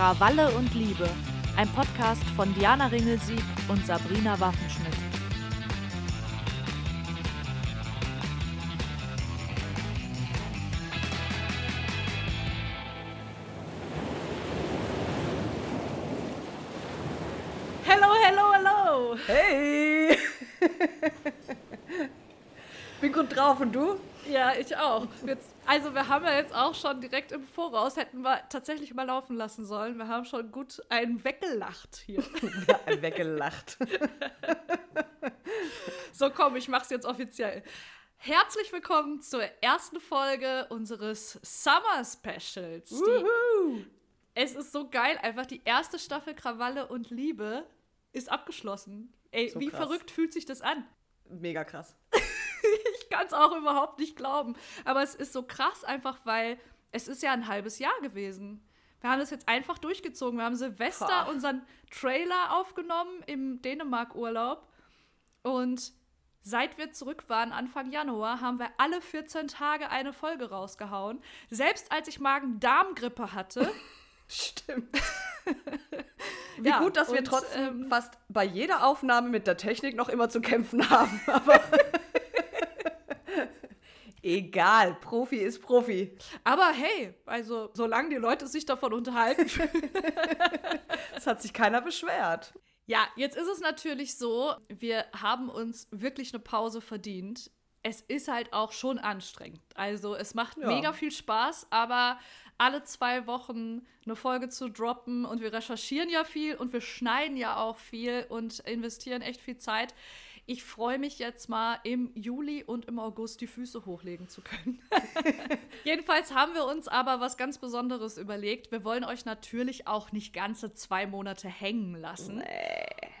Krawalle und Liebe, ein Podcast von Diana Ringelsieg und Sabrina Waffenschmidt. Hello, hello, hello. Hey! Bin gut drauf und du? Ja, ich auch. Jetzt, also wir haben ja jetzt auch schon direkt im Voraus, hätten wir tatsächlich mal laufen lassen sollen. Wir haben schon gut einen weggelacht hier. Ja, weggelacht. So, komm, ich mach's jetzt offiziell. Herzlich willkommen zur ersten Folge unseres Summer Specials. Wuhu! es ist so geil, einfach die erste Staffel Krawalle und Liebe ist abgeschlossen. Ey, So wie krass. verrückt fühlt sich das an? Mega krass. Ich kann es auch überhaupt nicht glauben. Aber es ist so krass einfach, weil es ist ja ein halbes Jahr gewesen. Wir haben das jetzt einfach durchgezogen. Wir haben Silvester Pah. unseren Trailer aufgenommen im Dänemark-Urlaub. Und seit wir zurück waren, Anfang Januar, haben wir alle 14 Tage eine Folge rausgehauen. Selbst als ich Magen-Darm-Grippe hatte. Stimmt. Wie Ja, gut, dass wir und, trotzdem ähm, fast bei jeder Aufnahme mit der Technik noch immer zu kämpfen haben. Aber egal, Profi ist Profi. Aber hey, also solange die Leute sich davon unterhalten Es hat sich keiner beschwert. Ja, jetzt ist es natürlich so, wir haben uns wirklich eine Pause verdient. Es ist halt auch schon anstrengend. Also es macht Ja. mega viel Spaß, aber alle zwei Wochen eine Folge zu droppen und wir recherchieren ja viel und wir schneiden ja auch viel und investieren echt viel Zeit. Ich freue mich jetzt mal im Juli und im August die Füße hochlegen zu können. Jedenfalls haben wir uns aber was ganz Besonderes überlegt. Wir wollen euch natürlich auch nicht ganze zwei Monate hängen lassen.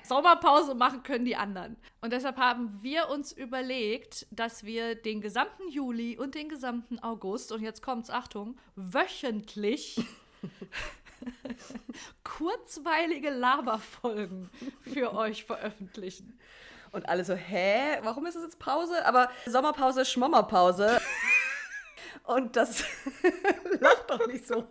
Sommerpause machen können die anderen. Und deshalb haben wir uns überlegt, dass wir den gesamten Juli und den gesamten August, und jetzt kommt's, Achtung, wöchentlich kurzweilige Laberfolgen für euch veröffentlichen. Und alle so, hä, warum ist das jetzt Pause? Aber Sommerpause, Schmommerpause. Und das lach doch nicht so.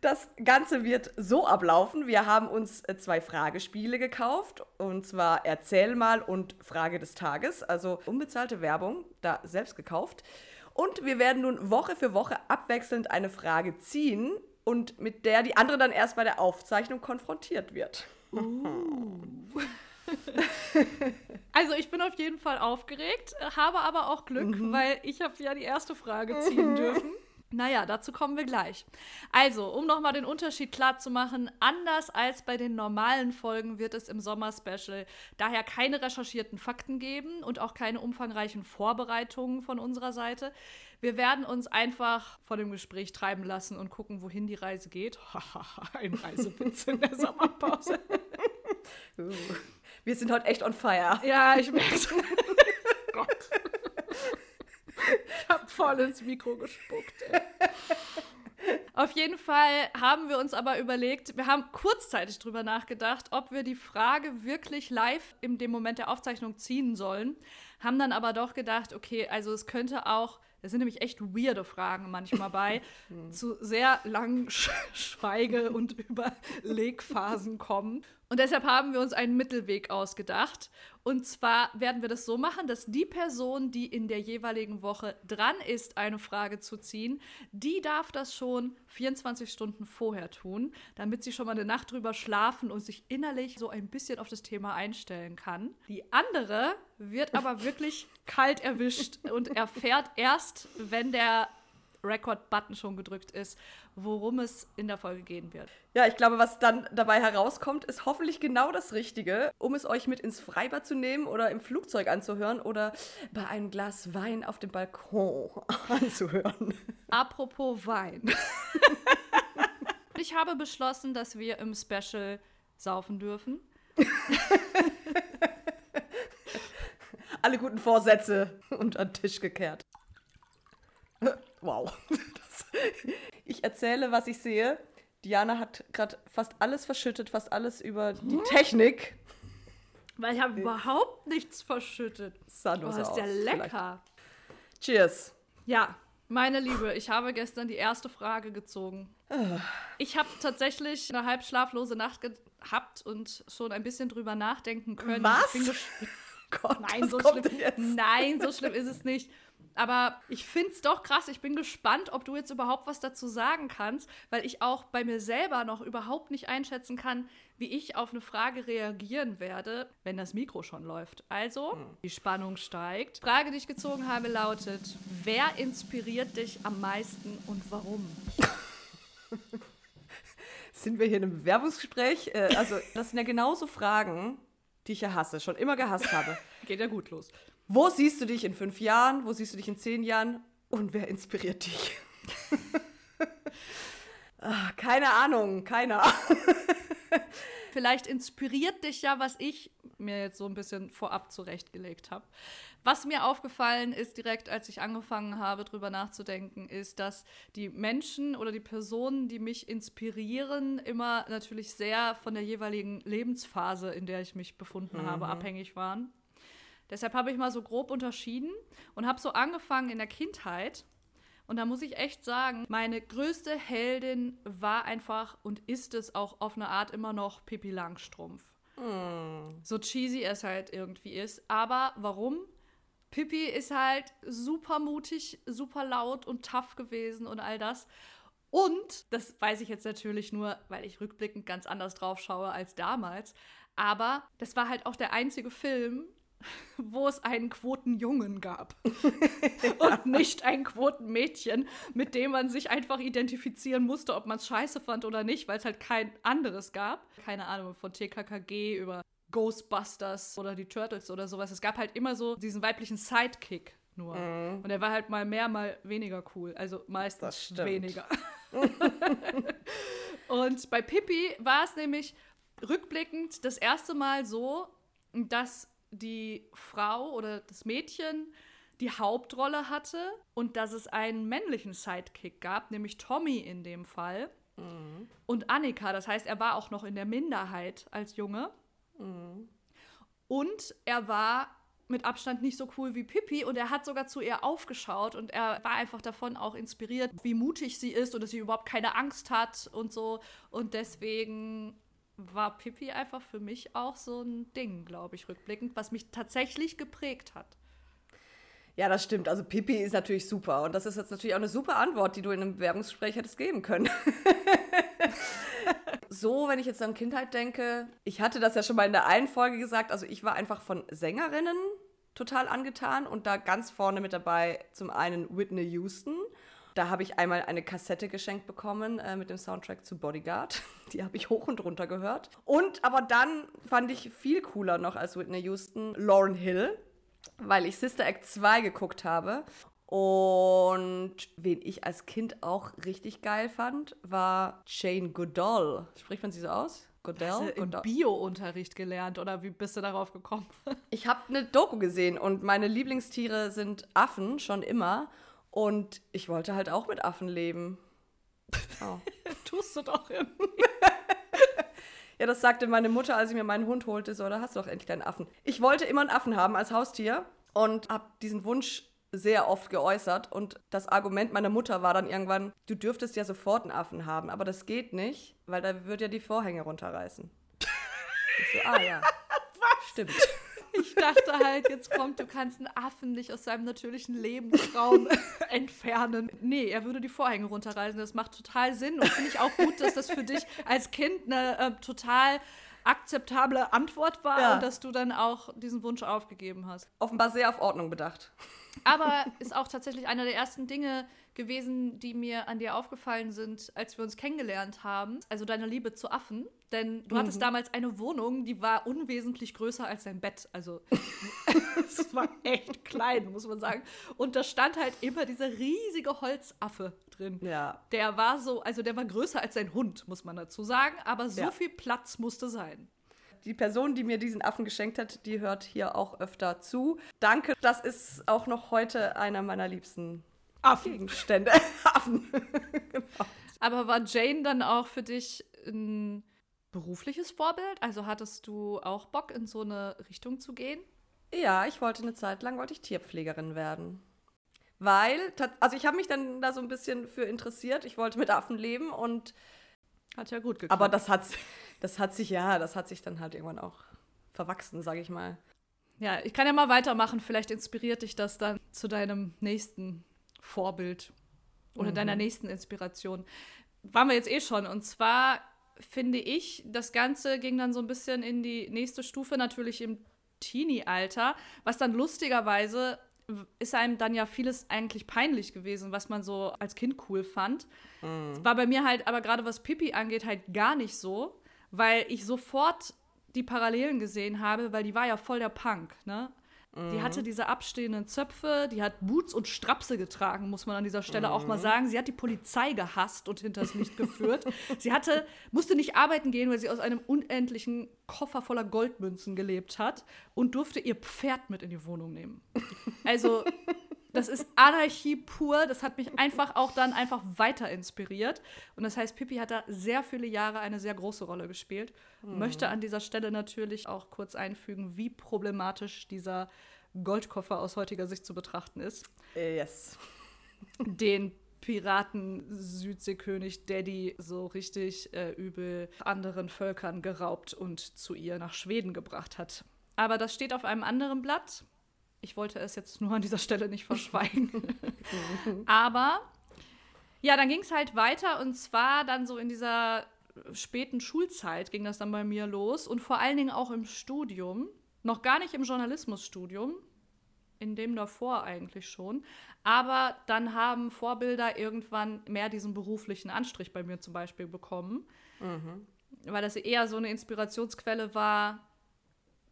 Das Ganze wird so ablaufen. Wir haben uns äh, zwei Fragespiele gekauft. Und zwar Erzähl mal und Frage des Tages. Also unbezahlte Werbung, da selbst gekauft. Und wir werden nun Woche für Woche abwechselnd eine Frage ziehen und mit der die andere dann erst bei der Aufzeichnung konfrontiert wird. Also ich bin auf jeden Fall aufgeregt, habe aber auch Glück, weil ich habe ja die erste Frage ziehen dürfen. Naja, dazu kommen wir gleich. Also, um nochmal den Unterschied klar zu machen, anders als bei den normalen Folgen wird es im Sommer-Special daher keine recherchierten Fakten geben und auch keine umfangreichen Vorbereitungen von unserer Seite. Wir werden uns einfach von dem Gespräch treiben lassen und gucken, wohin die Reise geht. Ein Reisewitz in der Sommerpause. Uh, Wir sind heute echt on fire. Ja, ich merke Gott. Ich hab voll ins Mikro gespuckt. Ey. Auf jeden Fall haben wir uns aber überlegt, wir haben kurzzeitig drüber nachgedacht, ob wir die Frage wirklich live in dem Moment der Aufzeichnung ziehen sollen. Haben dann aber doch gedacht, okay, also es könnte auch, es sind nämlich echt weirde Fragen manchmal bei, zu sehr langen Sch Schweige- und Überlegphasen kommen. Und deshalb haben wir uns einen Mittelweg ausgedacht. Und zwar werden wir das so machen, dass die Person, die in der jeweiligen Woche dran ist, eine Frage zu ziehen, die darf das schon 24 Stunden vorher tun, damit sie schon mal eine Nacht drüber schlafen und sich innerlich so ein bisschen auf das Thema einstellen kann. Die andere wird aber wirklich kalt erwischt und erfährt erst, wenn der Record-Button schon gedrückt ist, worum es in der Folge gehen wird. Ja, ich glaube, was dann dabei herauskommt, ist hoffentlich genau das Richtige, um es euch mit ins Freibad zu nehmen oder im Flugzeug anzuhören oder bei einem Glas Wein auf dem Balkon anzuhören. Apropos Wein. ich habe beschlossen, dass wir im Special saufen dürfen. Alle guten Vorsätze unter den Tisch gekehrt. Wow. Ich erzähle, was ich sehe. Diana hat gerade fast alles verschüttet, fast alles über die Technik. Weil ich habe überhaupt nichts verschüttet. Sah Oh, nur so ist aus. lecker. Vielleicht. Cheers. Ja, Meine Liebe, ich habe gestern die erste Frage gezogen. Ich habe tatsächlich eine halb schlaflose Nacht gehabt und schon ein bisschen drüber nachdenken können. Was? Gott, Nein, so schlimm. Nein, so schlimm ist es nicht. Aber ich finde es doch krass. Ich bin gespannt, ob du jetzt überhaupt was dazu sagen kannst, weil ich auch bei mir selber noch überhaupt nicht einschätzen kann, wie ich auf eine Frage reagieren werde, wenn das Mikro schon läuft. Also, Hm. die Spannung steigt. Frage, die ich gezogen habe, lautet: Wer inspiriert dich am meisten und warum? Sind wir hier in einem Bewerbungsgespräch? Äh, also, das sind ja genauso Fragen, die ich ja hasse, schon immer gehasst habe. Geht ja gut los. Wo siehst du dich in fünf Jahren? Wo siehst du dich in zehn Jahren? Und wer inspiriert dich? ah, keine Ahnung, keiner. Vielleicht inspiriert dich ja, was ich mir jetzt so ein bisschen vorab zurechtgelegt habe. Was mir aufgefallen ist, direkt als ich angefangen habe, drüber nachzudenken, ist, dass die Menschen oder die Personen, die mich inspirieren, immer natürlich sehr von der jeweiligen Lebensphase, in der ich mich befunden habe, abhängig waren. Deshalb habe ich mal so grob unterschieden und habe so angefangen in der Kindheit. Und da muss ich echt sagen, meine größte Heldin war einfach und ist es auch auf eine Art immer noch Pippi Langstrumpf. So cheesy es halt irgendwie ist. Aber warum? Pippi ist halt super mutig, super laut und tough gewesen und all das. Und, das weiß ich jetzt natürlich nur, weil ich rückblickend ganz anders drauf schaue als damals, aber das war halt auch der einzige Film, wo es einen Quotenjungen gab. und nicht ein Quotenmädchen, mit dem man sich einfach identifizieren musste, ob man es scheiße fand oder nicht, weil es halt kein anderes gab. Keine Ahnung, von TKKG über Ghostbusters oder die Turtles oder sowas. Es gab halt immer so diesen weiblichen Sidekick nur. Und er war halt mal mehr, mal weniger cool. Also meistens weniger. Und bei Pippi war es nämlich rückblickend das erste Mal so, dass die Frau oder das Mädchen die Hauptrolle hatte und dass es einen männlichen Sidekick gab, nämlich Tommy in dem Fall. Und Annika, das heißt, er war auch noch in der Minderheit als Junge. Und er war mit Abstand nicht so cool wie Pippi und er hat sogar zu ihr aufgeschaut und er war einfach davon auch inspiriert, wie mutig sie ist und dass sie überhaupt keine Angst hat und so. Und deswegen war Pippi einfach für mich auch so ein Ding, glaube ich, rückblickend, was mich tatsächlich geprägt hat. Ja, das stimmt. Also Pippi ist natürlich super. Und das ist jetzt natürlich auch eine super Antwort, die du in einem Bewerbungsgespräch hättest geben können. so, wenn ich jetzt an Kindheit denke, ich hatte das ja schon mal in der einen Folge gesagt, also ich war einfach von Sängerinnen total angetan und da ganz vorne mit dabei zum einen Whitney Houston. Da habe ich einmal eine Kassette geschenkt bekommen äh, mit dem Soundtrack zu Bodyguard. Die habe ich hoch und runter gehört. Und aber dann fand ich viel cooler noch als Whitney Houston Lauren Hill, weil ich Sister Act 2 geguckt habe. Und wen ich als Kind auch richtig geil fand, war Jane Goodall. Spricht man sie so aus? Goodall? Hast du im? Bio-Unterricht gelernt oder wie bist du darauf gekommen? Ich habe eine Doku gesehen und meine Lieblingstiere sind Affen schon immer. Und ich wollte halt auch mit Affen leben. Oh. Tust du doch irgendwie. Ja, das sagte meine Mutter, als ich mir meinen Hund holte. So, da hast du doch endlich deinen Affen. Ich wollte immer einen Affen haben als Haustier und habe diesen Wunsch sehr oft geäußert. Und das Argument meiner Mutter war dann irgendwann, du dürftest ja sofort einen Affen haben, aber das geht nicht, weil da wird ja die Vorhänge runterreißen. Ich so, ah ja. Stimmt. Ich dachte halt, jetzt kommt, du kannst einen Affen nicht aus seinem natürlichen Lebensraum entfernen. Nee, er würde die Vorhänge runterreißen. Das macht total Sinn. Und finde ich auch gut, dass das für dich als Kind eine äh, total akzeptable Antwort war Ja. und dass du dann auch diesen Wunsch aufgegeben hast. Offenbar sehr auf Ordnung bedacht. Aber ist auch tatsächlich einer der ersten Dinge gewesen, die mir an dir aufgefallen sind, als wir uns kennengelernt haben. Also deine Liebe zu Affen. Denn du hattest damals eine Wohnung, die war unwesentlich größer als dein Bett. Also es war echt klein, muss man sagen. Und da stand halt immer dieser riesige Holzaffe drin. Ja. Der war so, also der war größer als dein Hund, muss man dazu sagen. Aber so Ja. viel Platz musste sein. Die Person, die mir diesen Affen geschenkt hat, die hört hier auch öfter zu. Danke, das ist auch noch heute einer meiner liebsten Affen. Gegenstände. Affen. Aber war Jane dann auch für dich ein berufliches Vorbild? Also hattest du auch Bock, in so eine Richtung zu gehen? Ja, ich wollte eine Zeit lang wollte ich Tierpflegerin werden. weil, also ich habe mich dann da so ein bisschen für interessiert. Ich wollte mit Affen leben und hat ja gut geklappt. Aber das hat, das hat sich, ja, das hat sich dann halt irgendwann auch verwachsen, sage ich mal. Ja, ich kann ja mal weitermachen. Vielleicht inspiriert dich das dann zu deinem nächsten Vorbild oder mhm. deiner nächsten Inspiration. Waren wir jetzt eh schon. Und zwar finde ich, das Ganze ging dann so ein bisschen in die nächste Stufe, natürlich im Teenie-Alter, was dann lustigerweise ist einem dann ja vieles eigentlich peinlich gewesen, was man so als Kind cool fand. Mhm. War bei mir halt aber gerade was Pippi angeht halt gar nicht so, weil ich sofort die Parallelen gesehen habe, weil die war ja voll der Punk, ne? Die hatte diese abstehenden Zöpfe, die hat Boots und Strapse getragen, muss man an dieser Stelle mhm. auch mal mhm. sagen. Sie hat die Polizei gehasst und hinters Licht geführt. sie hatte, musste nicht arbeiten gehen, weil sie aus einem unendlichen Koffer voller Goldmünzen gelebt hat und durfte ihr Pferd mit in die Wohnung nehmen. Also das ist Anarchie pur. Das hat mich einfach auch dann einfach weiter inspiriert. Und das heißt, Pippi hat da sehr viele Jahre eine sehr große Rolle gespielt. Mhm. Möchte an dieser Stelle natürlich auch kurz einfügen, wie problematisch dieser Goldkoffer aus heutiger Sicht zu betrachten ist. Yes. Den Piraten-Südseekönig Daddy so richtig äh, übel anderen Völkern geraubt und zu ihr nach Schweden gebracht hat. Aber das steht auf einem anderen Blatt. Ich wollte es jetzt nur an dieser Stelle nicht verschweigen. Aber ja, dann ging es halt weiter und zwar dann so in dieser späten Schulzeit ging das dann bei mir los und vor allen Dingen auch im Studium. Noch gar nicht im Journalismusstudium, in dem davor eigentlich schon. Aber dann haben Vorbilder irgendwann mehr diesen beruflichen Anstrich bei mir zum Beispiel bekommen. Mhm. Weil das eher so eine Inspirationsquelle war,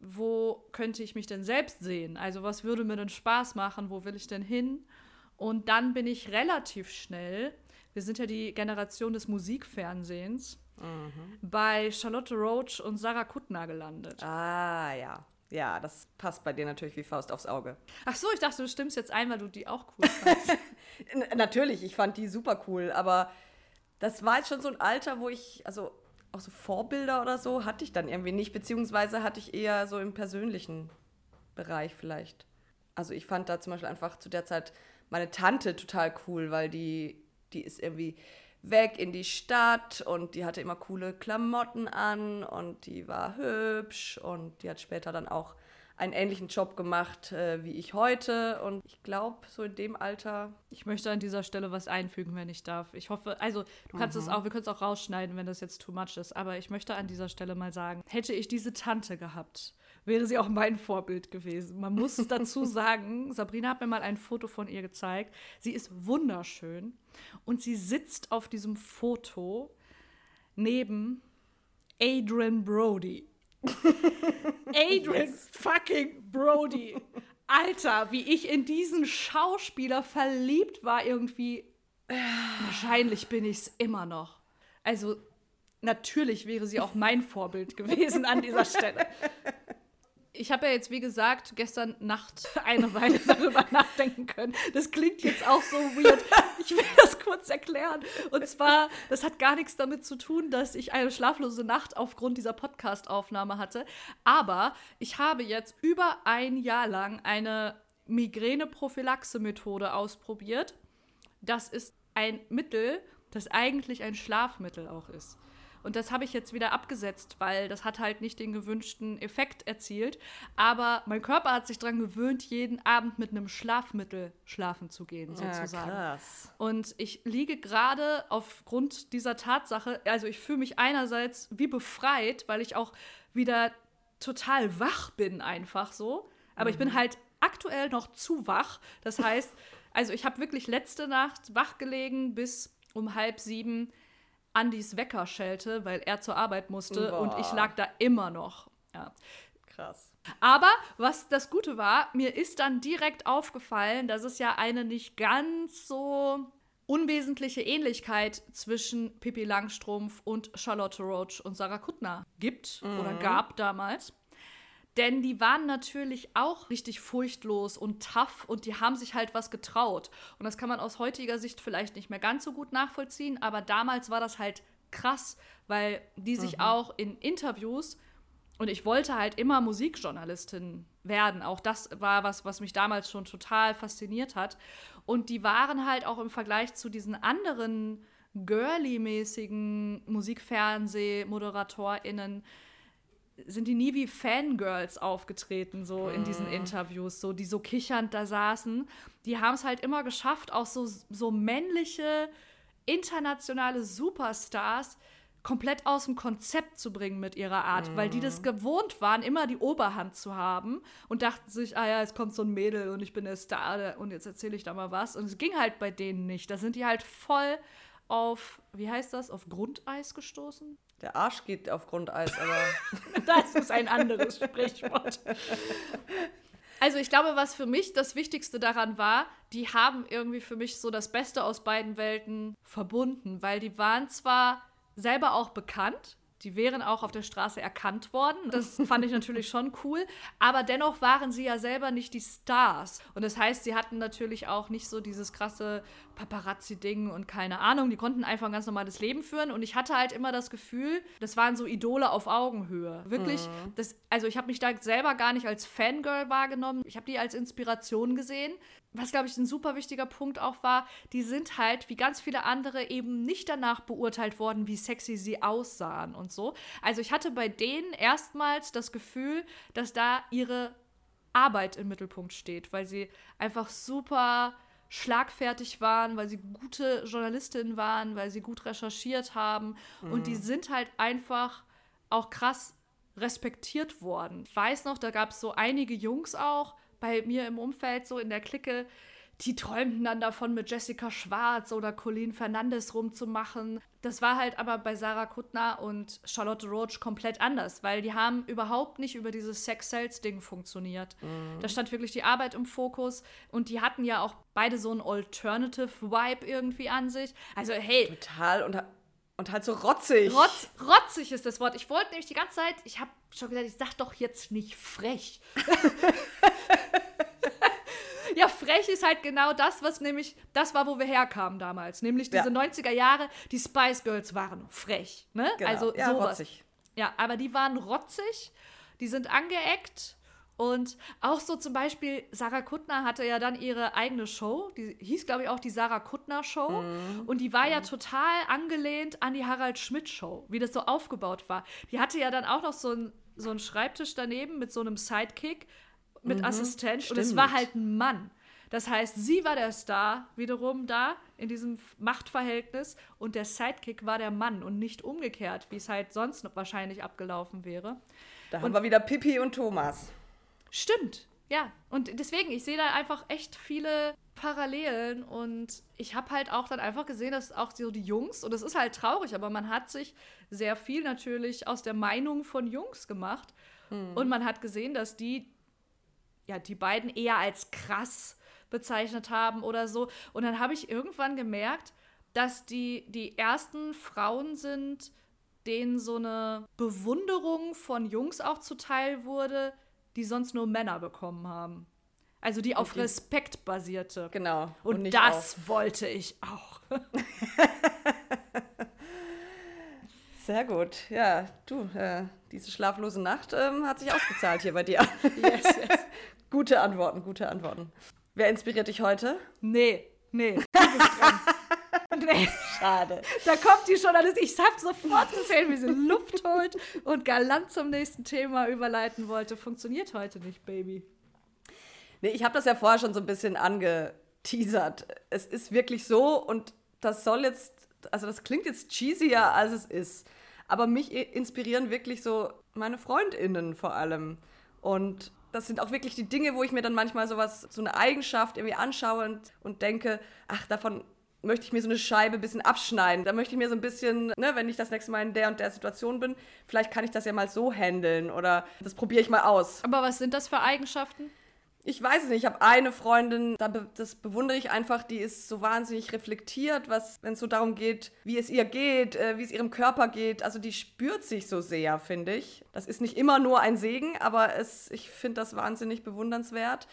wo könnte ich mich denn selbst sehen? Also was würde mir denn Spaß machen? Wo will ich denn hin? Und dann bin ich relativ schnell, wir sind ja die Generation des Musikfernsehens, mhm. bei Charlotte Roach und Sarah Kuttner gelandet. Ah, ja. Ja, das passt bei dir natürlich wie Faust aufs Auge. Ach so, ich dachte, du stimmst jetzt ein, weil du die auch cool fandest. natürlich, ich fand die super cool, aber das war jetzt schon so ein Alter, wo ich, also auch so Vorbilder oder so hatte ich dann irgendwie nicht, beziehungsweise hatte ich eher so im persönlichen Bereich vielleicht. Also ich fand da zum Beispiel einfach zu der Zeit meine Tante total cool, weil die, die ist irgendwie weg in die Stadt und die hatte immer coole Klamotten an und die war hübsch und die hat später dann auch einen ähnlichen Job gemacht äh, wie ich heute. Und ich glaube, so in dem Alter. Ich möchte an dieser Stelle was einfügen, wenn ich darf. Ich hoffe, also du kannst es mhm. auch, wir können es auch rausschneiden, wenn das jetzt too much ist. Aber ich möchte an dieser Stelle mal sagen, hätte ich diese Tante gehabt, wäre sie auch mein Vorbild gewesen. Man muss dazu sagen, Sabrina hat mir mal ein Foto von ihr gezeigt. Sie ist wunderschön und sie sitzt auf diesem Foto neben Adrian Brody. Adrian fucking Brody. Alter, wie ich in diesen Schauspieler verliebt war irgendwie. Wahrscheinlich bin ich es immer noch. Also, natürlich wäre sie auch mein Vorbild gewesen an dieser Stelle ich habe ja jetzt, wie gesagt, gestern Nacht eine Weile darüber nachdenken können. Das klingt jetzt auch so weird. Ich will das kurz erklären. Und zwar, das hat gar nichts damit zu tun, dass ich eine schlaflose Nacht aufgrund dieser Podcast-Aufnahme hatte. Aber ich habe jetzt über ein Jahr lang eine Migräne-Prophylaxe-Methode ausprobiert. Das ist ein Mittel, das eigentlich ein Schlafmittel auch ist. Und das habe ich jetzt wieder abgesetzt, weil das hat halt nicht den gewünschten Effekt erzielt. Aber mein Körper hat sich daran gewöhnt, jeden Abend mit einem Schlafmittel schlafen zu gehen, sozusagen. Ja, krass. Und ich liege gerade aufgrund dieser Tatsache, also ich fühle mich einerseits wie befreit, weil ich auch wieder total wach bin, einfach so. Aber mhm. ich bin mhm. halt aktuell noch zu wach. Das heißt, also ich habe wirklich letzte Nacht wach gelegen bis um halb sieben Andys Wecker schellte, weil er zur Arbeit musste Boah. und ich lag da immer noch. Ja. Krass. Aber was das Gute war, mir ist dann direkt aufgefallen, dass es ja eine nicht ganz so unwesentliche Ähnlichkeit zwischen Pippi Langstrumpf und Charlotte Roach und Sarah Kuttner gibt mhm. oder gab damals. Denn die waren natürlich auch richtig furchtlos und tough und die haben sich halt was getraut. Und das kann man aus heutiger Sicht vielleicht nicht mehr ganz so gut nachvollziehen, aber damals war das halt krass, weil die sich mhm. auch in Interviews und ich wollte halt immer Musikjournalistin werden. Auch das war was, was mich damals schon total fasziniert hat. Und die waren halt auch im Vergleich zu diesen anderen girly-mäßigen Musikfernseh-ModeratorInnen sind die nie wie Fangirls aufgetreten, so in diesen Interviews, so die so kichernd da saßen. Die haben es halt immer geschafft, auch so, so männliche, internationale Superstars komplett aus dem Konzept zu bringen mit ihrer Art, weil die das gewohnt waren, immer die Oberhand zu haben und dachten sich, ah ja, jetzt kommt so ein Mädel und ich bin der Star und jetzt erzähle ich da mal was. Und es ging halt bei denen nicht. Da sind die halt voll auf, wie heißt das, auf Grundeis gestoßen? Der Arsch geht auf Grundeis, aber Das ist ein anderes Sprichwort. Also ich glaube, was für mich das Wichtigste daran war, die haben irgendwie für mich so das Beste aus beiden Welten verbunden, weil die waren zwar selber auch bekannt, die wären auch auf der Straße erkannt worden. Das fand ich natürlich schon cool. Aber dennoch waren sie ja selber nicht die Stars. Und das heißt, sie hatten natürlich auch nicht so dieses krasse Paparazzi-Ding und keine Ahnung. Die konnten einfach ein ganz normales Leben führen. Und ich hatte halt immer das Gefühl, das waren so Idole auf Augenhöhe. Wirklich, das, also ich habe mich da selber gar nicht als Fangirl wahrgenommen. Ich habe die als Inspiration gesehen was, glaube ich, ein super wichtiger Punkt auch war, die sind halt, wie ganz viele andere, eben nicht danach beurteilt worden, wie sexy sie aussahen und so. Also ich hatte bei denen erstmals das Gefühl, dass da ihre Arbeit im Mittelpunkt steht, weil sie einfach super schlagfertig waren, weil sie gute Journalistinnen waren, weil sie gut recherchiert haben. Und die sind halt einfach auch krass respektiert worden. Ich weiß noch, da gab es so einige Jungs auch, bei mir im Umfeld, so in der Clique, die träumten dann davon, mit Jessica Schwarz oder Colleen Fernandes rumzumachen. Das war halt aber bei Sarah Kuttner und Charlotte Roach komplett anders, weil die haben überhaupt nicht über dieses Sex-Sales-Ding funktioniert. Da stand wirklich die Arbeit im Fokus und die hatten ja auch beide so einen Alternative-Vibe irgendwie an sich. Also, hey, total und, und halt so rotzig. Rotz, rotzig ist das Wort. Ich wollte nämlich die ganze Zeit, ich habe schon gesagt, ich sag doch jetzt nicht frech. ja, frech ist halt genau das, was nämlich, das war, wo wir herkamen damals. Nämlich diese Ja. 90er Jahre, die Spice Girls waren frech. Ne? Genau. Also ja, sowas. rotzig. Ja, aber die waren rotzig, die sind angeeckt. Und auch so zum Beispiel, Sarah Kuttner hatte ja dann ihre eigene Show, die hieß, glaube ich, auch die Sarah Kuttner Show. Und die war ja total angelehnt an die Harald Schmidt Show, wie das so aufgebaut war. Die hatte ja dann auch noch so einen so einen Schreibtisch daneben mit so einem Sidekick, mit Assistent. Und es stimmt. war halt ein Mann. Das heißt, sie war der Star wiederum da in diesem Machtverhältnis und der Sidekick war der Mann und nicht umgekehrt, wie es halt sonst noch wahrscheinlich abgelaufen wäre. Da haben wir wieder Pippi und Thomas. Stimmt, ja. Und deswegen, ich sehe da einfach echt viele Parallelen und ich habe halt auch dann einfach gesehen, dass auch so die Jungs, und das ist halt traurig, aber man hat sich sehr viel natürlich aus der Meinung von Jungs gemacht und man hat gesehen, dass die, ja, die beiden eher als krass bezeichnet haben oder so. Und dann habe ich irgendwann gemerkt, dass die die ersten Frauen sind, denen so eine Bewunderung von Jungs auch zuteil wurde, die sonst nur Männer bekommen haben. Also die auf die- Respekt basierte. Genau. Und, nicht das wollte ich auch. Sehr gut. Ja, du, äh, diese schlaflose Nacht ähm, hat sich ausgezahlt hier bei dir. Yes, yes. Gute Antworten, gute Antworten. Wer inspiriert dich heute? Nee, nee, nee. Schade. Da kommt die Journalistin. Ich hab sofort gesehen, wie sie Luft holt und galant zum nächsten Thema überleiten wollte. Funktioniert heute nicht, Baby. Nee, ich habe das ja vorher schon so ein bisschen angeteasert. Es ist wirklich so und das soll jetzt, also das klingt jetzt cheesier, als es ist. Aber mich inspirieren wirklich so meine FreundInnen vor allem. Und das sind auch wirklich die Dinge, wo ich mir dann manchmal sowas, so eine Eigenschaft irgendwie anschaue und, und denke, ach, davon möchte ich mir so eine Scheibe ein bisschen abschneiden. Da möchte ich mir so ein bisschen, ne, wenn ich das nächste Mal in der und der Situation bin, vielleicht kann ich das ja mal so handeln oder das probiere ich mal aus. Aber was sind das für Eigenschaften? Ich weiß es nicht. Ich habe eine Freundin, da be das bewundere ich einfach, die ist so wahnsinnig reflektiert, was, wenn es so darum geht, wie es ihr geht, äh, wie es ihrem Körper geht. Also die spürt sich so sehr, finde ich. Das ist nicht immer nur ein Segen, aber es, ich finde das wahnsinnig bewundernswert.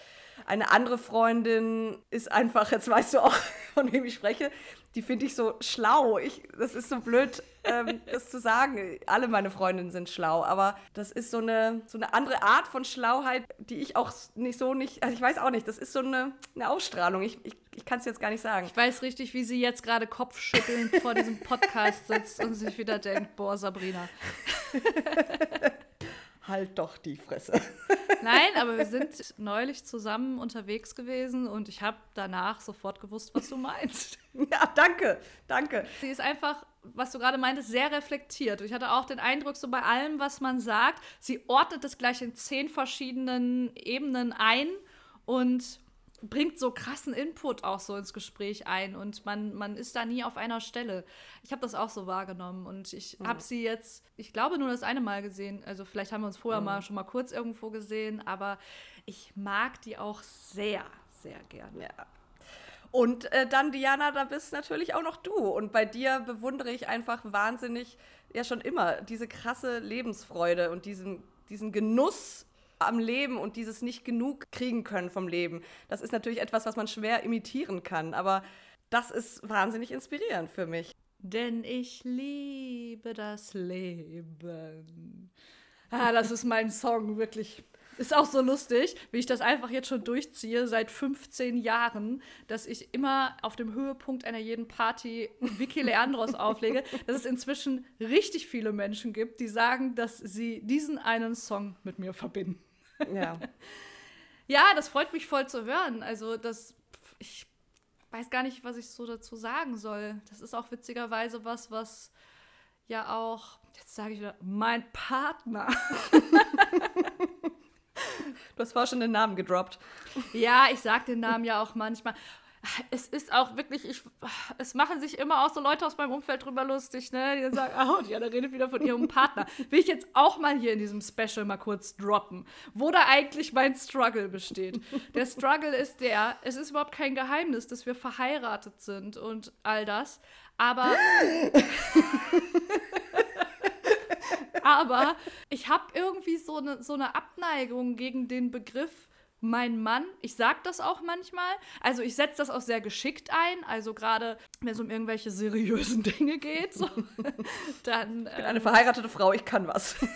Eine andere Freundin ist einfach, jetzt weißt du auch, von wem ich spreche, die finde ich so schlau. Ich, das ist so blöd, ähm, das zu sagen. Alle meine Freundinnen sind schlau, aber das ist so eine, so eine andere Art von Schlauheit, die ich auch nicht so nicht, also ich weiß auch nicht, das ist so eine, eine Ausstrahlung. Ich, ich, ich kann es jetzt gar nicht sagen. Ich weiß richtig, wie sie jetzt gerade kopfschüttelnd vor diesem Podcast sitzt und sich wieder denkt, boah, Sabrina. halt doch die Fresse. Nein, aber wir sind neulich zusammen unterwegs gewesen und ich habe danach sofort gewusst, was du meinst. Ja, danke, danke. Sie ist einfach, was du gerade meintest, sehr reflektiert. Und ich hatte auch den Eindruck, so bei allem, was man sagt, sie ordnet das gleich in zehn verschiedenen Ebenen ein und bringt so krassen Input auch so ins Gespräch ein und man, man ist da nie auf einer Stelle. Ich habe das auch so wahrgenommen und ich mhm. habe sie jetzt, ich glaube, nur das eine Mal gesehen. Also vielleicht haben wir uns vorher mhm. mal schon mal kurz irgendwo gesehen, aber ich mag die auch sehr, sehr gerne. Ja. Und äh, dann, Diana, da bist natürlich auch noch du. Und bei dir bewundere ich einfach wahnsinnig, ja schon immer, diese krasse Lebensfreude und diesen, diesen Genuss am Leben und dieses nicht genug kriegen können vom Leben. Das ist natürlich etwas, was man schwer imitieren kann, aber das ist wahnsinnig inspirierend für mich. Denn ich liebe das Leben. Ah, das ist mein Song, wirklich. Ist auch so lustig, wie ich das einfach jetzt schon durchziehe seit 15 Jahren, dass ich immer auf dem Höhepunkt einer jeden Party Vicky Leandros auflege, dass es inzwischen richtig viele Menschen gibt, die sagen, dass sie diesen einen Song mit mir verbinden. Ja. ja, das freut mich voll zu hören. Also, das, ich weiß gar nicht, was ich so dazu sagen soll. Das ist auch witzigerweise was, was ja auch, jetzt sage ich wieder, mein Partner. du hast vorher schon den Namen gedroppt. Ja, ich sage den Namen ja auch manchmal es ist auch wirklich, ich, es machen sich immer auch so Leute aus meinem Umfeld drüber lustig, ne? Die dann sagen, oh, Diana redet wieder von ihrem Partner. Will ich jetzt auch mal hier in diesem Special mal kurz droppen, wo da eigentlich mein Struggle besteht. Der Struggle ist der, es ist überhaupt kein Geheimnis, dass wir verheiratet sind und all das, aber aber ich habe irgendwie so eine so eine Abneigung gegen den Begriff mein Mann. Ich sag das auch manchmal. Also ich setze das auch sehr geschickt ein. Also gerade wenn es um irgendwelche seriösen Dinge geht, so, dann. Ich bin eine ähm, verheiratete Frau, ich kann was.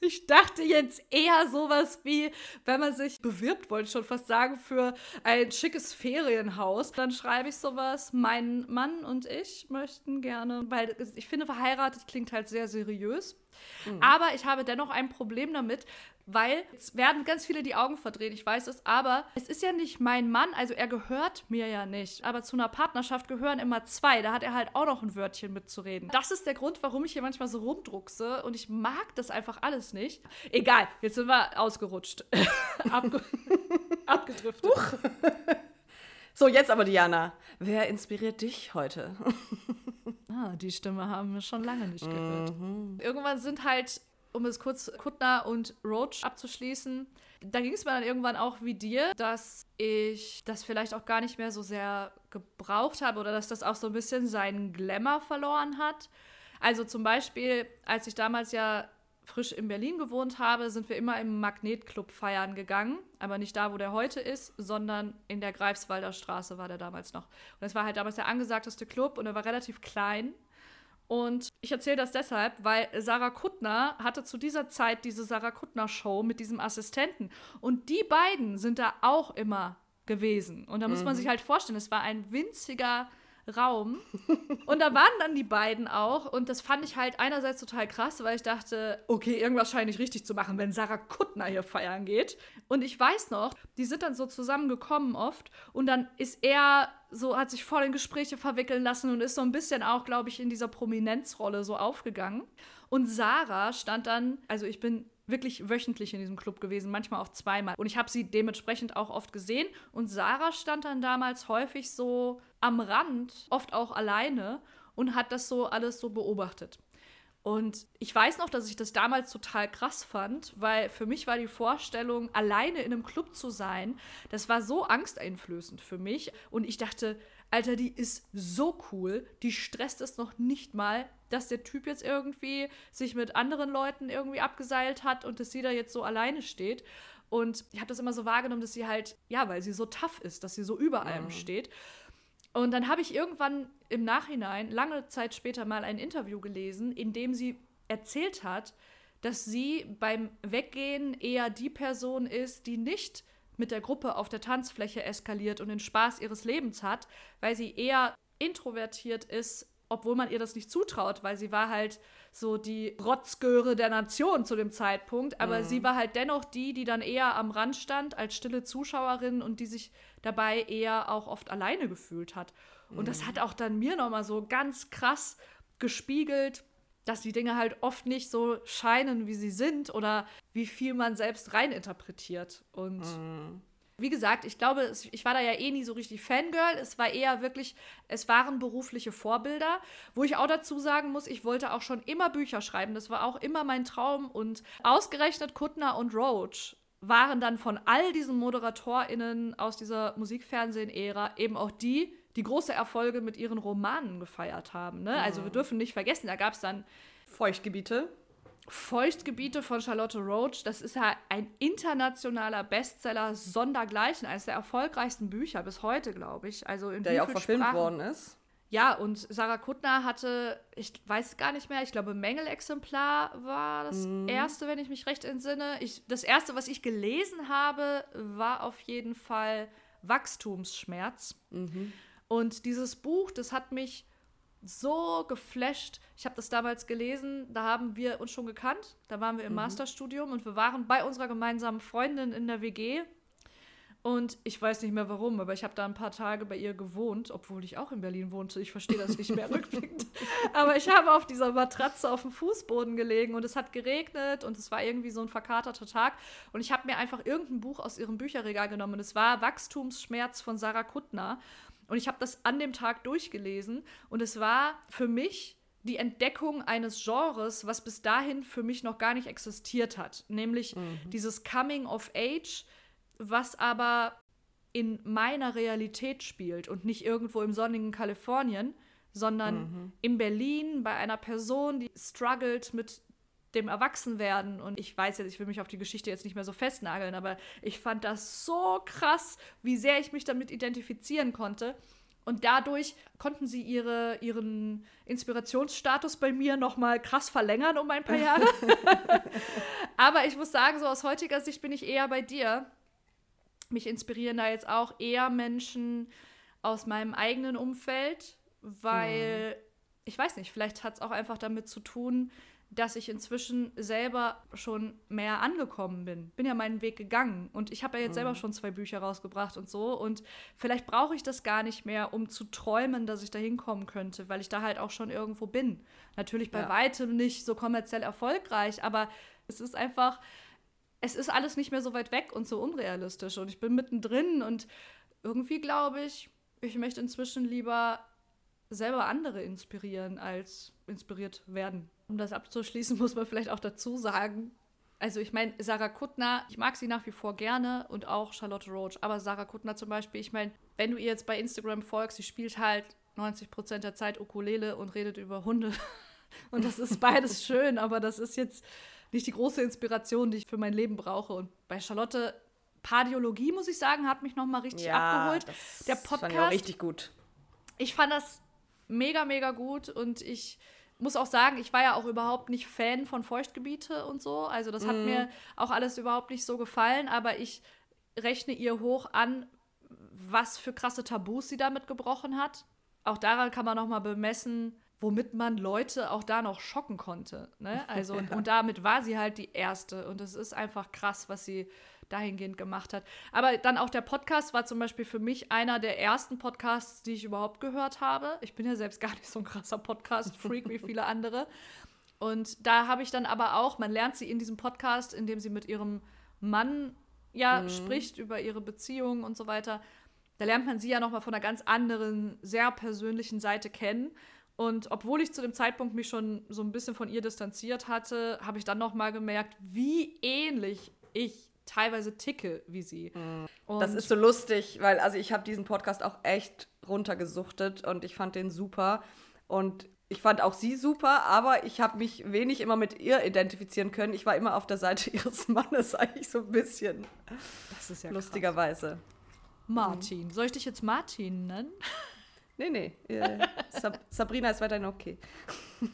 Ich dachte jetzt eher sowas wie, wenn man sich bewirbt, wollte ich schon fast sagen, für ein schickes Ferienhaus. Dann schreibe ich sowas, mein Mann und ich möchten gerne, weil ich finde, verheiratet klingt halt sehr seriös. Mhm. Aber ich habe dennoch ein Problem damit, weil es werden ganz viele die Augen verdreht, ich weiß es, aber es ist ja nicht mein Mann, also er gehört mir ja nicht. Aber zu einer Partnerschaft gehören immer zwei, da hat er halt auch noch ein Wörtchen mitzureden. Das ist der Grund, warum ich hier manchmal so rumdruckse und ich mag das einfach alles nicht. Egal, jetzt sind wir ausgerutscht. Abge abgedriftet. Huch. So, jetzt aber Diana. Wer inspiriert dich heute? ah, die Stimme haben wir schon lange nicht gehört. Mhm. Irgendwann sind halt um es kurz Kuttner und Roach abzuschließen, da ging es mir dann irgendwann auch wie dir, dass ich das vielleicht auch gar nicht mehr so sehr gebraucht habe oder dass das auch so ein bisschen seinen Glamour verloren hat. Also zum Beispiel, als ich damals ja frisch in Berlin gewohnt habe, sind wir immer im Magnetclub feiern gegangen. Aber nicht da, wo der heute ist, sondern in der Greifswalder Straße war der damals noch. Und es war halt damals der angesagteste Club und er war relativ klein. Und ich erzähle das deshalb, weil Sarah Kuttner hatte zu dieser Zeit diese Sarah Kuttner Show mit diesem Assistenten. Und die beiden sind da auch immer gewesen. Und da muss man mhm. sich halt vorstellen, es war ein winziger Raum. Und da waren dann die beiden auch. Und das fand ich halt einerseits total krass, weil ich dachte, okay, irgendwas scheine ich richtig zu machen, wenn Sarah Kuttner hier feiern geht. Und ich weiß noch, die sind dann so zusammengekommen oft. Und dann ist er so, hat sich voll in Gespräche verwickeln lassen und ist so ein bisschen auch, glaube ich, in dieser Prominenzrolle so aufgegangen. Und Sarah stand dann, also ich bin wirklich wöchentlich in diesem Club gewesen, manchmal auch zweimal. Und ich habe sie dementsprechend auch oft gesehen. Und Sarah stand dann damals häufig so am Rand, oft auch alleine und hat das so alles so beobachtet. Und ich weiß noch, dass ich das damals total krass fand, weil für mich war die Vorstellung, alleine in einem Club zu sein, das war so angsteinflößend für mich. Und ich dachte, Alter, die ist so cool, die stresst es noch nicht mal, dass der Typ jetzt irgendwie sich mit anderen Leuten irgendwie abgeseilt hat und dass sie da jetzt so alleine steht. Und ich habe das immer so wahrgenommen, dass sie halt, ja, weil sie so tough ist, dass sie so über allem mhm. steht. Und dann habe ich irgendwann im Nachhinein, lange Zeit später, mal ein Interview gelesen, in dem sie erzählt hat, dass sie beim Weggehen eher die Person ist, die nicht mit der Gruppe auf der Tanzfläche eskaliert und den Spaß ihres Lebens hat, weil sie eher introvertiert ist, obwohl man ihr das nicht zutraut, weil sie war halt so die Rotzgöre der Nation zu dem Zeitpunkt, aber mhm. sie war halt dennoch die, die dann eher am Rand stand als stille Zuschauerin und die sich dabei eher auch oft alleine gefühlt hat. Und mhm. das hat auch dann mir nochmal so ganz krass gespiegelt, dass die Dinge halt oft nicht so scheinen, wie sie sind oder wie viel man selbst reininterpretiert. Und mhm. wie gesagt, ich glaube, ich war da ja eh nie so richtig Fangirl. Es war eher wirklich, es waren berufliche Vorbilder, wo ich auch dazu sagen muss, ich wollte auch schon immer Bücher schreiben. Das war auch immer mein Traum. Und ausgerechnet Kuttner und Roach waren dann von all diesen ModeratorInnen aus dieser Musikfernsehen-Ära eben auch die, die große Erfolge mit ihren Romanen gefeiert haben. Ne? Also wir dürfen nicht vergessen, da gab es dann Feuchtgebiete. Feuchtgebiete von Charlotte Roach, das ist ja ein internationaler Bestseller sondergleichen, eines der erfolgreichsten Bücher bis heute, glaube ich. Also in der ja auch verfilmt Sprachen? worden ist. Ja, und Sarah Kuttner hatte, ich weiß gar nicht mehr, ich glaube, Mängelexemplar war das mhm. erste, wenn ich mich recht entsinne. Ich, das erste, was ich gelesen habe, war auf jeden Fall Wachstumsschmerz. Mhm. Und dieses Buch, das hat mich so geflasht. Ich habe das damals gelesen, da haben wir uns schon gekannt. Da waren wir im mhm. Masterstudium und wir waren bei unserer gemeinsamen Freundin in der WG. Und ich weiß nicht mehr warum, aber ich habe da ein paar Tage bei ihr gewohnt, obwohl ich auch in Berlin wohnte. Ich verstehe das nicht mehr rückblickend. Aber ich habe auf dieser Matratze auf dem Fußboden gelegen und es hat geregnet und es war irgendwie so ein verkaterter Tag. Und ich habe mir einfach irgendein Buch aus ihrem Bücherregal genommen. Und es war Wachstumsschmerz von Sarah Kuttner. Und ich habe das an dem Tag durchgelesen und es war für mich die Entdeckung eines Genres, was bis dahin für mich noch gar nicht existiert hat, nämlich mhm. dieses Coming of Age, was aber in meiner Realität spielt und nicht irgendwo im sonnigen Kalifornien, sondern mhm. in Berlin bei einer Person, die struggelt mit dem Erwachsenwerden. Und ich weiß jetzt, ich will mich auf die Geschichte jetzt nicht mehr so festnageln, aber ich fand das so krass, wie sehr ich mich damit identifizieren konnte. Und dadurch konnten sie ihre, ihren Inspirationsstatus bei mir noch mal krass verlängern um ein paar Jahre. aber ich muss sagen, so aus heutiger Sicht bin ich eher bei dir. Mich inspirieren da jetzt auch eher Menschen aus meinem eigenen Umfeld, weil, mhm. ich weiß nicht, vielleicht hat es auch einfach damit zu tun, dass ich inzwischen selber schon mehr angekommen bin. Bin ja meinen Weg gegangen und ich habe ja jetzt mhm. selber schon zwei Bücher rausgebracht und so und vielleicht brauche ich das gar nicht mehr, um zu träumen, dass ich da hinkommen könnte, weil ich da halt auch schon irgendwo bin. Natürlich bei ja. weitem nicht so kommerziell erfolgreich, aber es ist einfach, es ist alles nicht mehr so weit weg und so unrealistisch und ich bin mittendrin und irgendwie glaube ich, ich möchte inzwischen lieber selber andere inspirieren als inspiriert werden um das abzuschließen, muss man vielleicht auch dazu sagen, also ich meine, Sarah Kuttner, ich mag sie nach wie vor gerne und auch Charlotte Roach, aber Sarah Kuttner zum Beispiel, ich meine, wenn du ihr jetzt bei Instagram folgst, sie spielt halt 90 Prozent der Zeit Ukulele und redet über Hunde. Und das ist beides schön, aber das ist jetzt nicht die große Inspiration, die ich für mein Leben brauche. Und bei Charlotte, Pardiologie, muss ich sagen, hat mich nochmal richtig ja, abgeholt. Der Podcast. Fand ich auch richtig gut. Ich fand das mega, mega gut und ich muss auch sagen, ich war ja auch überhaupt nicht Fan von Feuchtgebiete und so. Also das hat mm. mir auch alles überhaupt nicht so gefallen, aber ich rechne ihr hoch an, was für krasse Tabus sie damit gebrochen hat. Auch daran kann man noch mal bemessen, womit man Leute auch da noch schocken konnte. Ne? Also und, und damit war sie halt die erste und es ist einfach krass, was sie dahingehend gemacht hat. Aber dann auch der Podcast war zum Beispiel für mich einer der ersten Podcasts, die ich überhaupt gehört habe. Ich bin ja selbst gar nicht so ein krasser Podcast-Freak wie viele andere. Und da habe ich dann aber auch, man lernt sie in diesem Podcast, in dem sie mit ihrem Mann ja mhm. spricht über ihre Beziehung und so weiter. Da lernt man sie ja noch mal von einer ganz anderen, sehr persönlichen Seite kennen. Und obwohl ich zu dem Zeitpunkt mich schon so ein bisschen von ihr distanziert hatte, habe ich dann noch mal gemerkt, wie ähnlich ich teilweise ticke wie sie. Und das ist so lustig, weil also ich habe diesen Podcast auch echt runtergesuchtet und ich fand den super und ich fand auch sie super, aber ich habe mich wenig immer mit ihr identifizieren können. Ich war immer auf der Seite ihres Mannes eigentlich so ein bisschen. Das ist ja lustigerweise. Martin. Soll ich dich jetzt Martin nennen? Nee, nee. Äh, Sab Sabrina ist weiterhin okay.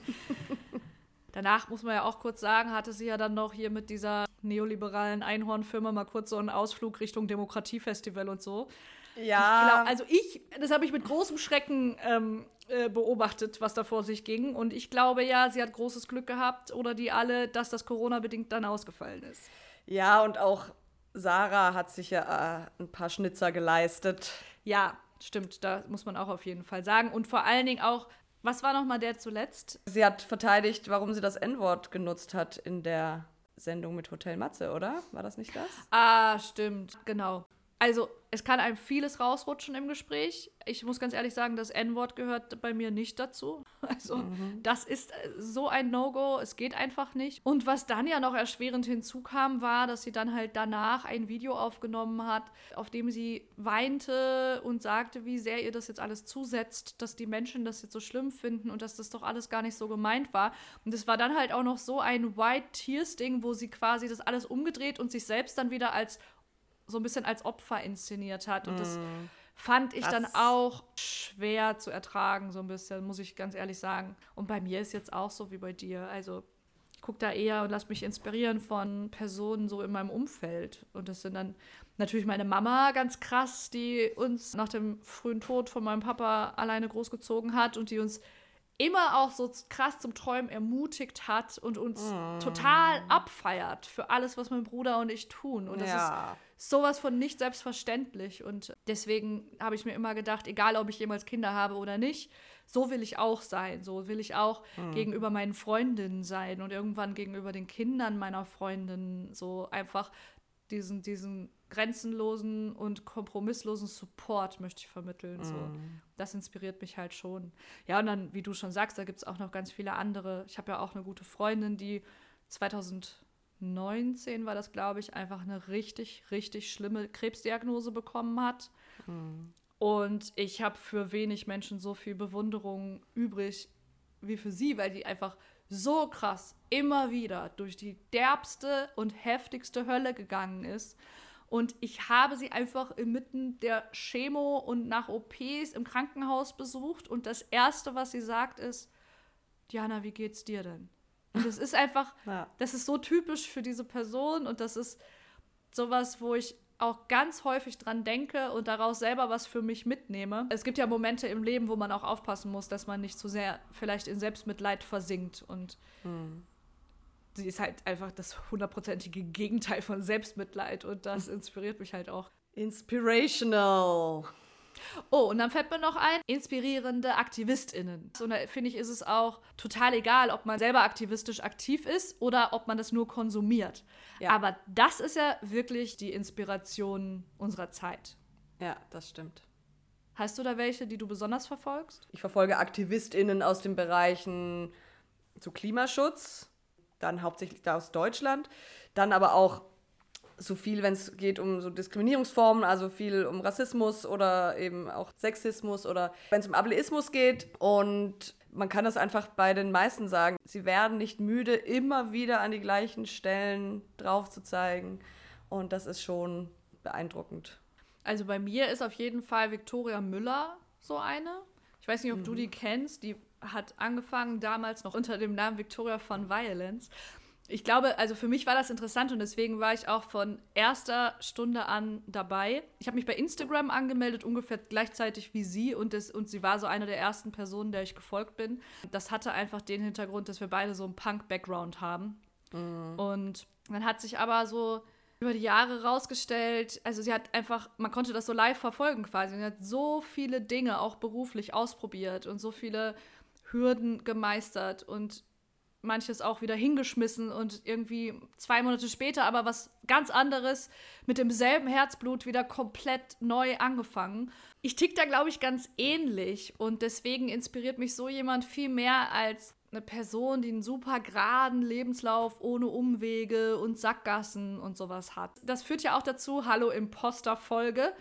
Danach muss man ja auch kurz sagen, hatte sie ja dann noch hier mit dieser neoliberalen Einhornfirma mal kurz so einen Ausflug Richtung Demokratiefestival und so. Ja. Ich glaub, also ich, das habe ich mit großem Schrecken ähm, äh, beobachtet, was da vor sich ging. Und ich glaube ja, sie hat großes Glück gehabt oder die alle, dass das Corona-bedingt dann ausgefallen ist. Ja, und auch Sarah hat sich ja äh, ein paar Schnitzer geleistet. Ja, stimmt, da muss man auch auf jeden Fall sagen. Und vor allen Dingen auch, was war noch mal der zuletzt? Sie hat verteidigt, warum sie das N-Wort genutzt hat in der Sendung mit Hotel Matze, oder? War das nicht das? Ah, stimmt, genau. Also, es kann einem vieles rausrutschen im Gespräch. Ich muss ganz ehrlich sagen, das N-Wort gehört bei mir nicht dazu. Also, mhm. das ist äh, so ein No-Go. Es geht einfach nicht. Und was dann ja noch erschwerend hinzukam, war, dass sie dann halt danach ein Video aufgenommen hat, auf dem sie weinte und sagte, wie sehr ihr das jetzt alles zusetzt, dass die Menschen das jetzt so schlimm finden und dass das doch alles gar nicht so gemeint war. Und es war dann halt auch noch so ein White Tears-Ding, wo sie quasi das alles umgedreht und sich selbst dann wieder als so ein bisschen als Opfer inszeniert hat. Und mm. das fand ich das dann auch schwer zu ertragen, so ein bisschen, muss ich ganz ehrlich sagen. Und bei mir ist jetzt auch so wie bei dir. Also ich gucke da eher und lasse mich inspirieren von Personen so in meinem Umfeld. Und das sind dann natürlich meine Mama ganz krass, die uns nach dem frühen Tod von meinem Papa alleine großgezogen hat und die uns immer auch so krass zum Träumen ermutigt hat und uns mm. total abfeiert für alles, was mein Bruder und ich tun. Und das ja. ist sowas von nicht selbstverständlich. Und deswegen habe ich mir immer gedacht, egal ob ich jemals Kinder habe oder nicht, so will ich auch sein. So will ich auch mhm. gegenüber meinen Freundinnen sein und irgendwann gegenüber den Kindern meiner Freundinnen so einfach diesen, diesen grenzenlosen und kompromisslosen Support möchte ich vermitteln. So. Mm. Das inspiriert mich halt schon. Ja, und dann, wie du schon sagst, da gibt es auch noch ganz viele andere. Ich habe ja auch eine gute Freundin, die 2000 19 war das, glaube ich, einfach eine richtig, richtig schlimme Krebsdiagnose bekommen hat. Mhm. Und ich habe für wenig Menschen so viel Bewunderung übrig wie für sie, weil die einfach so krass immer wieder durch die derbste und heftigste Hölle gegangen ist. Und ich habe sie einfach inmitten der Chemo und nach OPs im Krankenhaus besucht. Und das Erste, was sie sagt, ist, Diana, wie geht's dir denn? Und es ist einfach, ja. das ist so typisch für diese Person und das ist sowas, wo ich auch ganz häufig dran denke und daraus selber was für mich mitnehme. Es gibt ja Momente im Leben, wo man auch aufpassen muss, dass man nicht zu sehr vielleicht in Selbstmitleid versinkt und mhm. sie ist halt einfach das hundertprozentige Gegenteil von Selbstmitleid und das inspiriert mich halt auch. Inspirational. Oh, und dann fällt mir noch ein, inspirierende AktivistInnen. Und da finde ich, ist es auch total egal, ob man selber aktivistisch aktiv ist oder ob man das nur konsumiert. Ja. Aber das ist ja wirklich die Inspiration unserer Zeit. Ja, das stimmt. Hast du da welche, die du besonders verfolgst? Ich verfolge AktivistInnen aus den Bereichen zu Klimaschutz, dann hauptsächlich da aus Deutschland, dann aber auch so viel, wenn es geht um so Diskriminierungsformen, also viel um Rassismus oder eben auch Sexismus oder wenn es um Ableismus geht. Und man kann das einfach bei den meisten sagen. Sie werden nicht müde, immer wieder an die gleichen Stellen drauf zu zeigen. Und das ist schon beeindruckend. Also bei mir ist auf jeden Fall Victoria Müller so eine. Ich weiß nicht, ob mhm. du die kennst. Die hat angefangen damals noch unter dem Namen Victoria von Violence ich glaube, also für mich war das interessant und deswegen war ich auch von erster Stunde an dabei. Ich habe mich bei Instagram angemeldet, ungefähr gleichzeitig wie sie und, das, und sie war so eine der ersten Personen, der ich gefolgt bin. Das hatte einfach den Hintergrund, dass wir beide so einen Punk-Background haben. Mhm. Und dann hat sich aber so über die Jahre rausgestellt, also sie hat einfach, man konnte das so live verfolgen quasi. Sie hat so viele Dinge auch beruflich ausprobiert und so viele Hürden gemeistert und manches auch wieder hingeschmissen und irgendwie zwei Monate später aber was ganz anderes mit demselben Herzblut wieder komplett neu angefangen. Ich tick da, glaube ich, ganz ähnlich und deswegen inspiriert mich so jemand viel mehr als eine Person, die einen super geraden Lebenslauf ohne Umwege und Sackgassen und sowas hat. Das führt ja auch dazu, hallo Imposter-Folge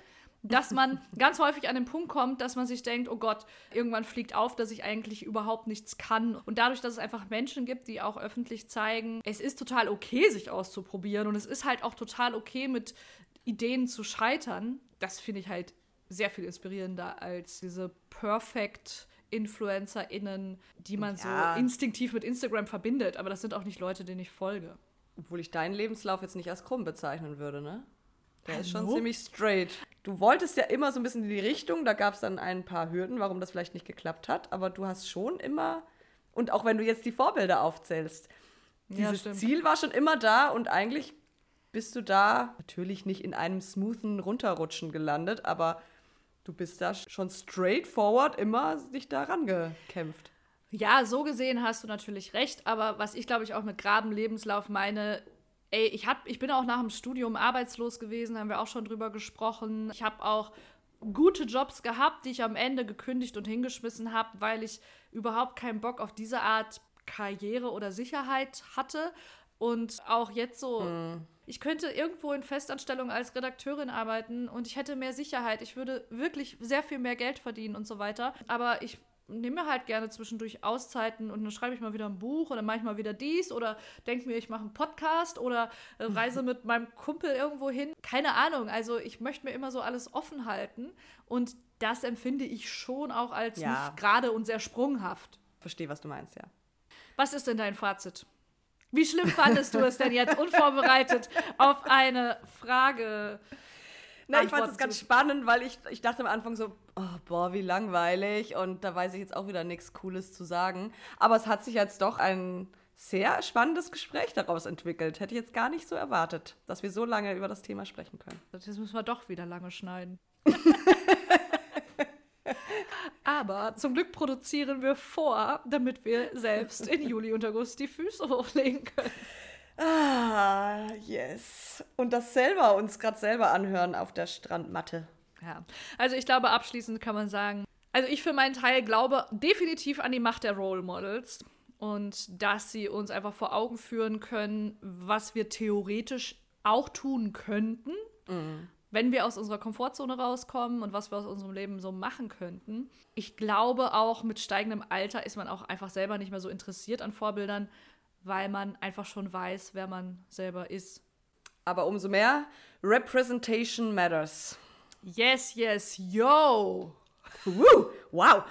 dass man ganz häufig an den Punkt kommt, dass man sich denkt, oh Gott, irgendwann fliegt auf, dass ich eigentlich überhaupt nichts kann. Und dadurch, dass es einfach Menschen gibt, die auch öffentlich zeigen, es ist total okay, sich auszuprobieren und es ist halt auch total okay, mit Ideen zu scheitern, das finde ich halt sehr viel inspirierender als diese perfect InfluencerInnen, die man Ja. so instinktiv mit Instagram verbindet. Aber das sind auch nicht Leute, denen ich folge. Obwohl ich deinen Lebenslauf jetzt nicht als krumm bezeichnen würde, ne? Der ist schon Hallo? ziemlich straight. Du wolltest ja immer so ein bisschen in die Richtung, da gab es dann ein paar Hürden, warum das vielleicht nicht geklappt hat, aber du hast schon immer, und auch wenn du jetzt die Vorbilder aufzählst, Ja, dieses stimmt. Ziel war schon immer da und eigentlich bist du da natürlich nicht in einem smoothen Runterrutschen gelandet, aber du bist da schon straightforward immer dich da rangekämpft. Ja, so gesehen hast du natürlich recht, aber was ich glaube ich auch mit Graben Lebenslauf meine, ey, ich hab, ich bin auch nach dem Studium arbeitslos gewesen, haben wir auch schon drüber gesprochen. Ich habe auch gute Jobs gehabt, die ich am Ende gekündigt und hingeschmissen habe, weil ich überhaupt keinen Bock auf diese Art Karriere oder Sicherheit hatte und auch jetzt so ich könnte irgendwo in Festanstellung als Redakteurin arbeiten und ich hätte mehr Sicherheit. Ich würde wirklich sehr viel mehr Geld verdienen und so weiter. Aber ich nehme mir halt gerne zwischendurch Auszeiten und dann schreibe ich mal wieder ein Buch oder manchmal wieder dies oder denke mir, ich mache einen Podcast oder äh, reise mit meinem Kumpel irgendwo hin. Keine Ahnung. Also ich möchte mir immer so alles offen halten und das empfinde ich schon auch als Ja. nicht gerade und sehr sprunghaft. Verstehe, was du meinst, ja. Was ist denn dein Fazit? Wie schlimm fandest du es denn jetzt unvorbereitet auf eine Frage? Na, ich fand es ganz spannend, weil ich, ich dachte am Anfang so, oh, boah, wie langweilig. Und da weiß ich jetzt auch wieder nichts Cooles zu sagen. Aber es hat sich jetzt doch ein sehr spannendes Gespräch daraus entwickelt. Hätte ich jetzt gar nicht so erwartet, dass wir so lange über das Thema sprechen können. Jetzt müssen wir doch wieder lange schneiden. Aber zum Glück produzieren wir vor, damit wir selbst in Juli und August die Füße hochlegen können. Ah, yes. Und das selber uns gerade selber anhören auf der Strandmatte. Ja, also ich glaube, abschließend kann man sagen, also ich für meinen Teil glaube definitiv an die Macht der Role Models und dass sie uns einfach vor Augen führen können, was wir theoretisch auch tun könnten, wenn wir aus unserer Komfortzone rauskommen und was wir aus unserem Leben so machen könnten. Ich glaube auch, mit steigendem Alter ist man auch einfach selber nicht mehr so interessiert an Vorbildern, weil man einfach schon weiß, wer man selber ist. Aber umso mehr, Representation matters. Yes, yes, yo! Woo, wow.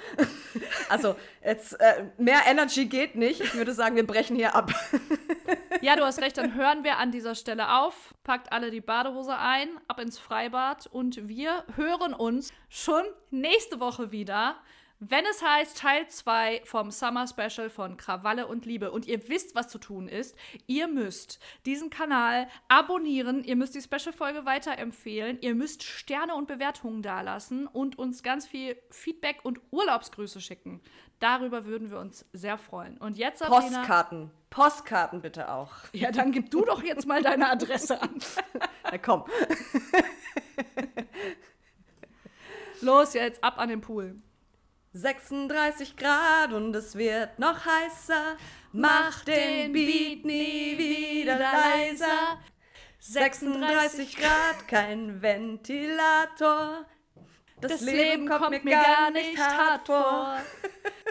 Also, jetzt äh, mehr Energy geht nicht. Ich würde sagen, wir brechen hier ab. Ja, du hast recht, dann hören wir an dieser Stelle auf, packt alle die Badehose ein, ab ins Freibad und wir hören uns schon nächste Woche wieder, wenn es heißt Teil 2 vom Summer Special von Krawalle und Liebe. Und ihr wisst, was zu tun ist. Ihr müsst diesen Kanal abonnieren, ihr müsst die Special-Folge weiterempfehlen, ihr müsst Sterne und Bewertungen dalassen und uns ganz viel Feedback und Urlaubsgrüße schicken. Darüber würden wir uns sehr freuen. Und jetzt, Sabrina, Postkarten. Postkarten bitte auch. ja, dann gib du doch jetzt mal deine Adresse an. Na komm. Los, jetzt ab an den Pool. 36 Grad und es wird noch heißer. Mach den Beat nie wieder leiser. 36 Grad, kein Ventilator. Das, Leben, kommt, mir gar nicht hart vor.